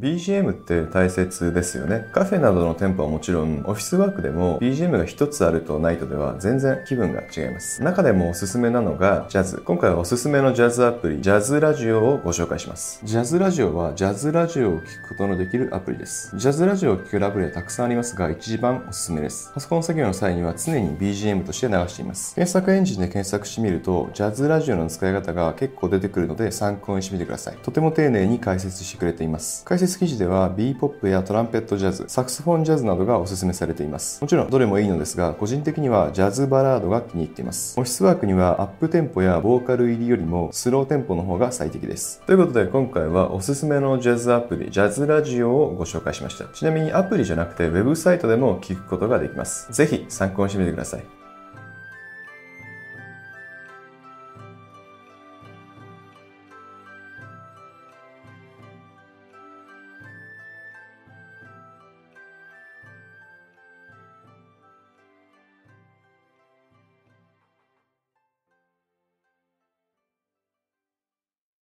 BGM って大切ですよね。カフェなどの店舗はもちろん、オフィスワークでも BGM が一つあるとないとでは全然気分が違います。中でもおすすめなのがジャズ。今回はおすすめのジャズアプリ、ジャズラジオをご紹介します。ジャズラジオはジャズラジオを聴くことのできるアプリです。ジャズラジオを聴けるアプリはたくさんありますが、一番おすすめです。パソコン作業の際には常に BGM として流しています。検索エンジンで検索してみると、ジャズラジオの使い方が結構出てくるので参考にしてみてください。とても丁寧に解説してくれています。解説記事では B-POP やトランペットジャズ、サクスフォンジャズなどがおすすめされています。もちろんどれもいいのですが、個人的にはジャズバラードが気に入っています。オフィスワークにはアップテンポやボーカル入りよりもスローテンポの方が最適です。ということで今回はおすすめのジャズアプリ、ジャズラジオをご紹介しました。ちなみにアプリじゃなくてウェブサイトでも聞くことができます。ぜひ参考にしてみてください。